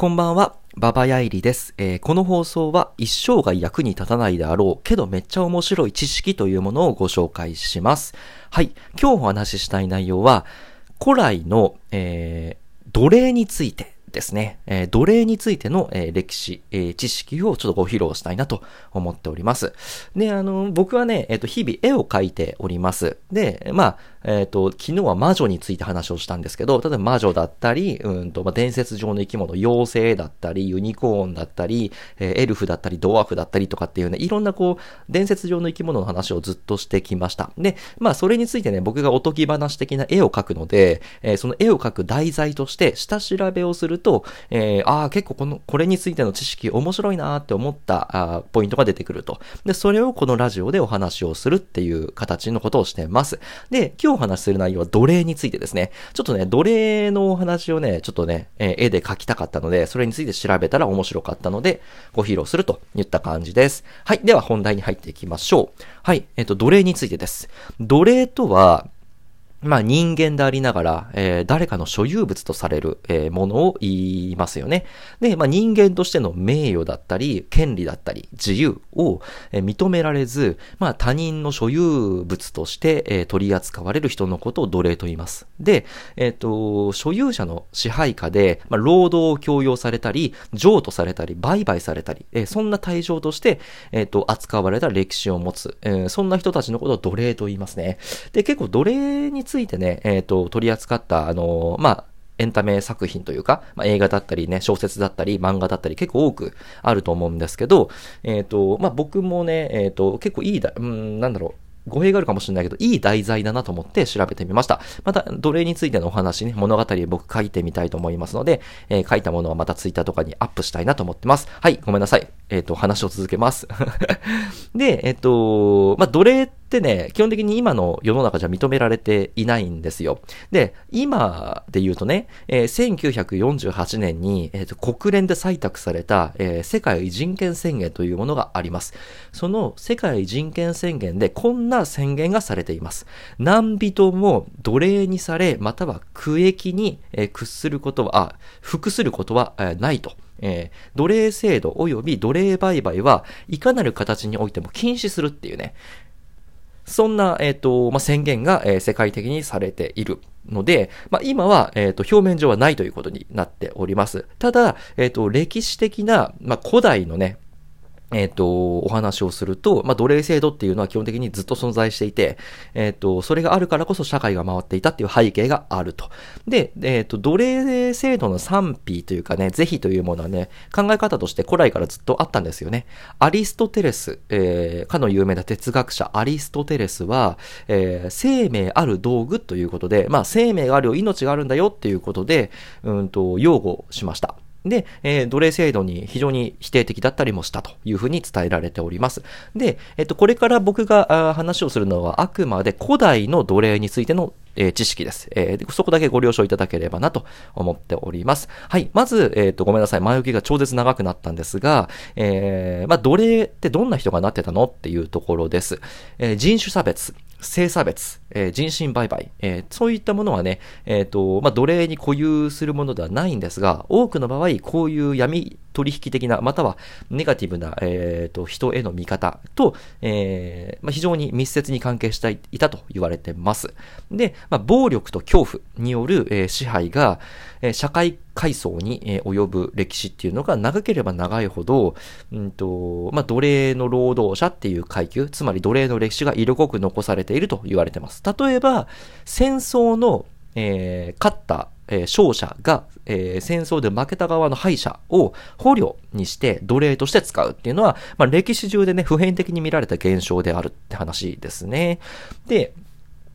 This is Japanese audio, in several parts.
こんばんは、ババヤイリです、えーこの放送は一生涯役に立たないであろうけどめっちゃ面白い知識というものをご紹介します。はい。今日お話ししたい内容は、古来の、えー奴隷についてですね。えー奴隷についての、えー歴史、えー知識をちょっとご披露したいなと思っております。で、あの、僕はね、えっ、と、日々絵を描いております。で、まあ、えっ、と、昨日は魔女について話をしたんですけど、例えば魔女だったり、うんと、まあ、伝説上の生き物、妖精だったり、ユニコーンだったり、えーエルフだったり、ドワーフだったりとかっていうね、いろんなこう、伝説上の生き物の話をずっとしてきました。で、まあ、それについてね、僕がおとぎ話的な絵を描くので、えーその絵を描く題材として、下調べをすると、えーああ、結構この、これについての知識面白いなーって思ったあーポイントが出てくると。で、それをこのラジオでお話をするっていう形のことをしてます。で、今日お話しする内容は奴隷についてですね。ちょっとね、奴隷のお話をね、ちょっとね、えー絵で描きたかったので、それについて調べたら面白かったので、ご披露するといった感じです。はい。では本題に入っていきましょう。はい。えっ、と、奴隷についてです。奴隷とは、まあ人間でありながら、えー誰かの所有物とされる、えーものを言いますよね。で、まあ人間としての名誉だったり、権利だったり、自由を、えー認められず、まあ他人の所有物として、えー取り扱われる人のことを奴隷と言います。で、えっ、と、所有者の支配下で、まあ労働を強要されたり、譲渡されたり、売買されたり、えーそんな対象として、えっ、と、扱われた歴史を持つ、えーそんな人たちのことを奴隷と言いますね。で、結構奴隷についてね、えっ、と、取り扱った、あのーまあ、エンタメ作品というか、まあ、映画だったりね、小説だったり、漫画だったり、結構多くあると思うんですけど、えっ、と、まあ、僕もね、えっ、と、結構いいだ、うん、なんだろう、語弊があるかもしれないけど、いい題材だなと思って調べてみました。また、奴隷についてのお話ね、物語僕書いてみたいと思いますので、えー書いたものはまたツイッターとかにアップしたいなと思ってます。はい、ごめんなさい。えっ、と、話を続けます。で、えっ、と、まあ、奴隷ってね、基本的に今の世の中じゃ認められていないんですよ。で、今で言うとね、えー1948年に、えー国連で採択された、えー世界人権宣言というものがあります。その世界人権宣言でこんな宣言がされています。何人も奴隷にされ、または区役に、屈することは、あ、服することは、ないと。えー奴隷制度及び奴隷売買はいかなる形においても禁止するっていうね、そんな、えっ、と、まあ、宣言が、えー世界的にされているので、まあ、今は、えっ、と、表面上はないということになっております。ただ、えっ、と、歴史的な、まあ、古代のね、えっ、と、お話をすると、まあ、奴隷制度っていうのは基本的にずっと存在していて、えっ、と、それがあるからこそ社会が回っていたっていう背景があると。で、えっ、と、奴隷制度の賛否というかね、是非というものはね、考え方として古来からずっとあったんですよね。アリストテレス、えー、かの有名な哲学者アリストテレスは、えー生命ある道具ということで、まあ、生命があるよ、命があるんだよっていうことで、うんと、擁護しました。で、えー奴隷制度に非常に否定的だったりもしたというふうに伝えられております。で、えっと、これから僕が話をするのはあくまで古代の奴隷についてのえー知識です。えーそこだけご了承いただければなと思っております。はい。まず、えっ、と、ごめんなさい。前置きが超絶長くなったんですが、えーまあ、奴隷ってどんな人がなってたのっていうところです。えー人種差別、性差別、えー人身売買、えーそういったものはね、えっ、と、まあ、奴隷に固有するものではないんですが、多くの場合、こういう闇取引的な、またはネガティブな、えっ、と、人への見方と、えーまあ、非常に密接に関係していたと言われてます。で、まあ、暴力と恐怖による、えー支配が、えー社会階層に、えー及ぶ歴史っていうのが長ければ長いほど、うんと、まあ、奴隷の労働者っていう階級、つまり奴隷の歴史が色濃く残されていると言われてます。例えば、戦争の、えー勝った、えー勝者が、えー戦争で負けた側の敗者を捕虜にして奴隷として使うっていうのは、まあ、歴史中でね、普遍的に見られた現象であるって話ですね。で、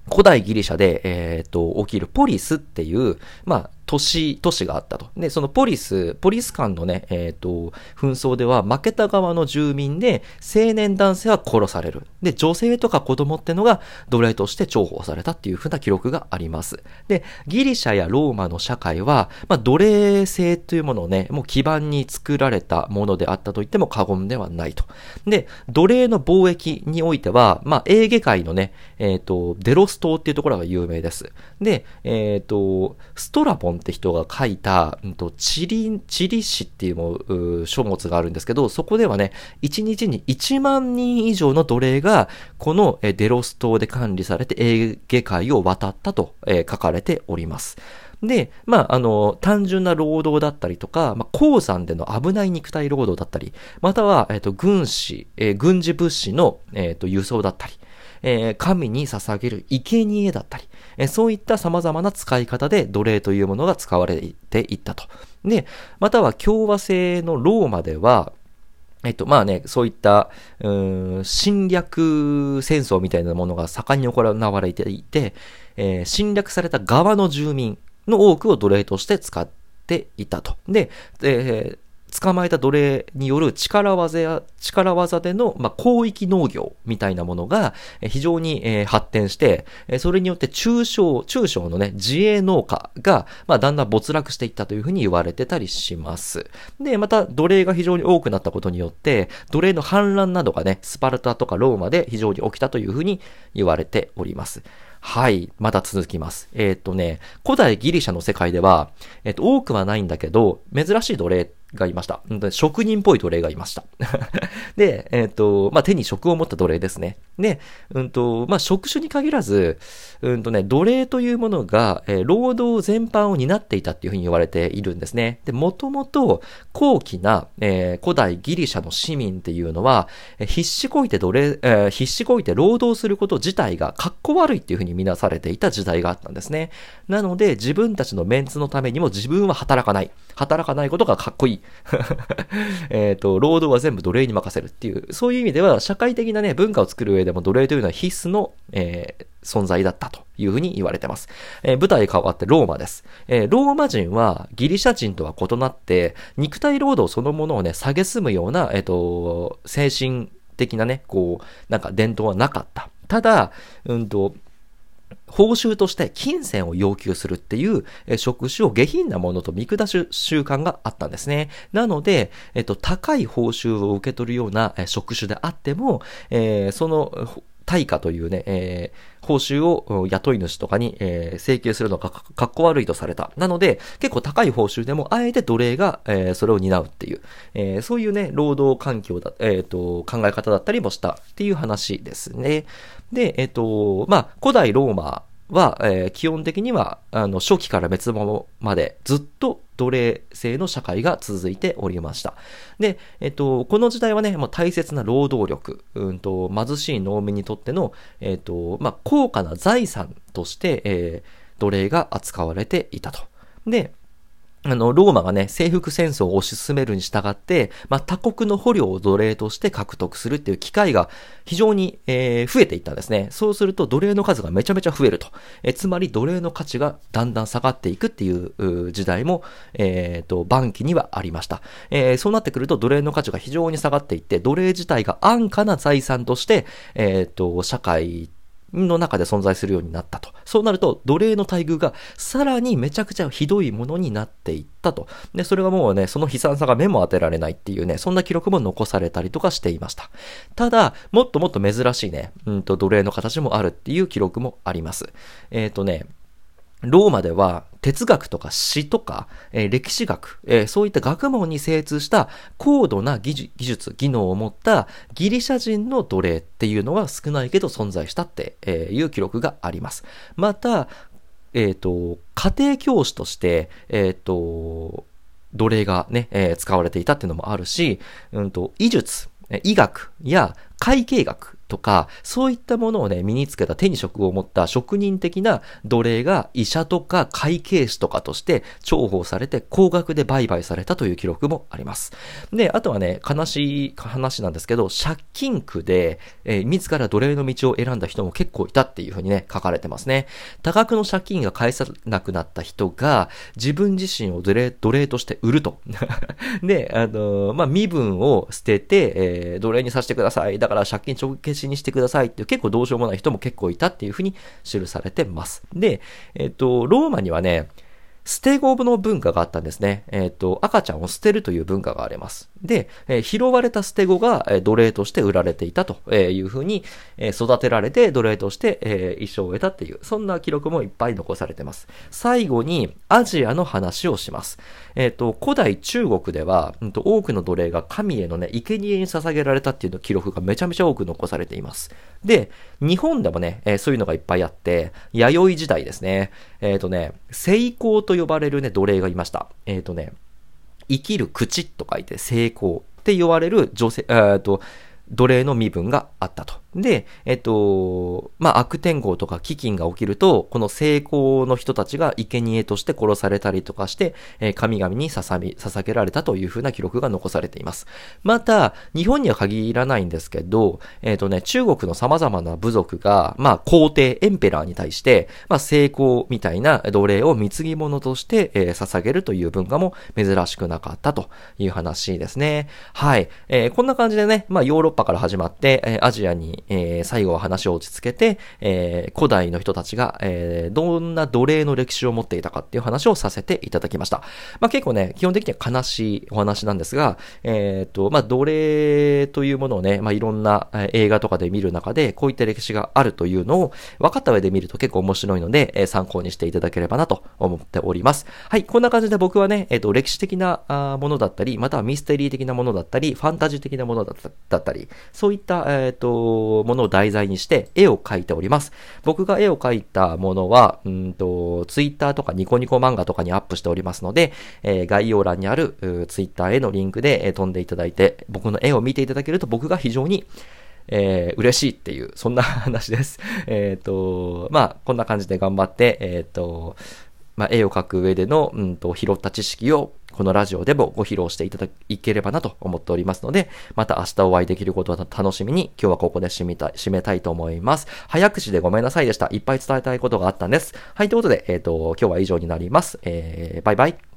古代ギリシャで、えっ、と、起きるポリスっていう、まあ、都市、都市があったと。で、そのポリス、ポリス間のね、えっ、と、紛争では負けた側の住民で、青年男性は殺される。で、女性とか子供ってのが奴隷として重宝されたっていうふうな記録があります。で、ギリシャやローマの社会は、まあ、奴隷制というものをね、もう基盤に作られたものであったと言っても過言ではないと。で、奴隷の貿易においては、まあ、エーゲ海のね、えっ、と、デロス島っていうところが有名です。で、えっ、と、ストラボンって人が書いた、うんと、チリ、チリ詩っていうもう書物があるんですけど、そこではね、1日に1万人以上の奴隷が、このデロス島で管理されてエーゲ海を渡ったと書かれております。で、まあ、あの、単純な労働だったりとか、まあ、鉱山での危ない肉体労働だったり、または、えっ、と、軍師、えー、軍事物資の、えっ、と、輸送だったり、えー、神に捧げる生贄だったり、えー、そういった様々な使い方で奴隷というものが使われていったと。で、または共和制のローマでは、えっと、まあね、そういった、うん、侵略戦争みたいなものが盛んに行われていて、えー、侵略された側の住民の多くを奴隷として使っていたと。で、えー、捕まえた奴隷による力技や、力技での、まあ、広域農業みたいなものが非常に、えー、発展して、それによって中小、中小のね、自営農家が、まあ、だんだん没落していったというふうに言われてたりします。で、また奴隷が非常に多くなったことによって、奴隷の反乱などがね、スパルタとかローマで非常に起きたというふうに言われております。はい。まだ続きます。えー、っとね、古代ギリシャの世界では、えー、っと、多くはないんだけど、珍しい奴隷ってがいました。職人っぽい奴隷がいました。で、えっ、ー、と、まあ、手に職を持った奴隷ですね。で、うんと、まあ、職種に限らず、うんとね、奴隷というものが、えー、労働全般を担っていたっていうふうに言われているんですね。で、もともと、高貴な、えー、古代ギリシャの市民っていうのは、必死こいて奴隷、えー、必死こいて労働すること自体が格好悪いっていうふうに見なされていた時代があったんですね。なので、自分たちのメンツのためにも自分は働かない。働かないことがかっこいい。えっと、労働は全部奴隷に任せるっていう、そういう意味では、社会的なね、文化を作る上でも奴隷というのは必須の、えー、存在だったというふうに言われてます。えー、舞台変わってローマです。えー、ローマ人はギリシャ人とは異なって、肉体労働そのものをね、蔑むような、えっ、ー、と、精神的なね、こう、なんか伝統はなかった。ただ、うんと、報酬として金銭を要求するっていう職種を下品なものと見下す習慣があったんですね。なので、えっと、高い報酬を受け取るような職種であっても、えー、その対価というね、えー、報酬を雇い主とかに、えー、請求するのがかっこ悪いとされた。なので、結構高い報酬でも、あえて奴隷が、えー、それを担うっていう、えー、そういうね、労働環境だ、えっ、と、考え方だったりもしたっていう話ですね。で、えっ、と、まあ、古代ローマは、えー、基本的には、あの、初期から滅亡までずっと奴隷制の社会が続いておりました。で、えっと、この時代はね、まあ大切な労働力、うんと、貧しい農民にとっての、えっと、まあ、高価な財産として、えー、奴隷が扱われていたと。で、あの、ローマがね、征服戦争を推し進めるに従って、まあ、他国の捕虜を奴隷として獲得するっていう機会が非常に、えー、増えていったんですね。そうすると奴隷の数がめちゃめちゃ増えると。え、つまり奴隷の価値がだんだん下がっていくっていう時代も、えっ、ー、と、晩期にはありました。えー、そうなってくると奴隷の価値が非常に下がっていって、奴隷自体が安価な財産として、えっ、と、社会の中で存在するようになったと。そうなると、奴隷の待遇がさらにめちゃくちゃひどいものになっていったと。で、それはもうね、その悲惨さが目も当てられないっていうね、そんな記録も残されたりとかしていました。ただ、もっともっと珍しいね、うんと奴隷の形もあるっていう記録もあります。えっ、ー、とね、ローマでは哲学とか詩とか、えー、歴史学、えー、そういった学問に精通した高度な技術、技能を持ったギリシャ人の奴隷っていうのは少ないけど存在したっていう記録があります。また、えっ、ー、と、家庭教師として、えっ、と、奴隷がね、え使われていたっていうのもあるし、うんと、医術、医学や会計学とか、そういったものをね、身につけた手に職を持った職人的な奴隷が医者とか会計士とかとして重宝されて高額で売買されたという記録もあります。で、あとはね、悲しい話なんですけど、借金苦で、えー、自ら奴隷の道を選んだ人も結構いたっていうふうにね、書かれてますね。多額の借金が返さなくなった人が自分自身を奴隷奴隷として売ると。で、あのー、まあ、身分を捨てて、えー、奴隷にさせてください。だから借金帳消しにしてくださいっていう結構どうしようもない人も結構いたっていうふうに記されてます。で、えっ、と、ローマにはね、捨てゴムの文化があったんですね。えっ、ー、と、赤ちゃんを捨てるという文化があります。で、えー、拾われた捨て子が、えー、奴隷として売られていたというふうに、えー、育てられて奴隷として、えー、一生を得たっていう、そんな記録もいっぱい残されてます。最後に、アジアの話をします。えっ、と、古代中国では、うんと、多くの奴隷が神へのね、生贄に捧げられたっていうの記録がめちゃめちゃ多く残されています。で、日本でもね、えー、そういうのがいっぱいあって、弥生時代ですね。えっ、ー、とね、成功と呼ばれるね、奴隷がいました。えっ、ー、とね、生きる口と書いて成功って呼ばれる女性、えっ、と、奴隷の身分があったと。で、えっと、まあ、悪天候とか飢饉が起きると、この成功の人たちが生贄として殺されたりとかして、えー、神々に捧げ捧げられたというふうな記録が残されています。また、日本には限らないんですけど、えっ、とね、中国の様々な部族が、まあ、皇帝、エンペラーに対して、まあ、成功みたいな奴隷を貢ぎ物として、えー、捧げるという文化も珍しくなかったという話ですね。はい。えー、こんな感じでね、まあ、ヨーロッパから始まって、えー、アジアにえー、最後は話を落ち着けて、えー、古代の人たちが、えー、どんな奴隷の歴史を持っていたかっていう話をさせていただきました。まあ、結構ね、基本的には悲しいお話なんですが、えっ、と、まあ、奴隷というものをね、まあ、いろんな映画とかで見る中で、こういった歴史があるというのを分かった上で見ると結構面白いので、え参考にしていただければなと思っております。はい、こんな感じで僕はね、えっ、と、歴史的なものだったり、またはミステリー的なものだったり、ファンタジー的なものだったり、そういった、えっ、と、ものを題材にして絵を描いております。僕が絵を描いたものは、うんと、ツイッターとかニコニコ漫画とかにアップしておりますので、えー、概要欄にあるツイッターへのリンクで、えー、飛んでいただいて、僕の絵を見ていただけると僕が非常にえー、嬉しいっていう、そんな話です。えっ、ー、と、まあ、こんな感じで頑張って、えっ、ー、と、まあ、絵を描く上での、うんと、拾った知識をこのラジオでもご披露していただければなと思っておりますので、また明日お会いできることを楽しみに、今日はここで締めたい、締めたいと思います。早口でごめんなさいでした。いっぱい伝えたいことがあったんです。はい、ということで、えっ、ー、と、今日は以上になります。えー、バイバイ。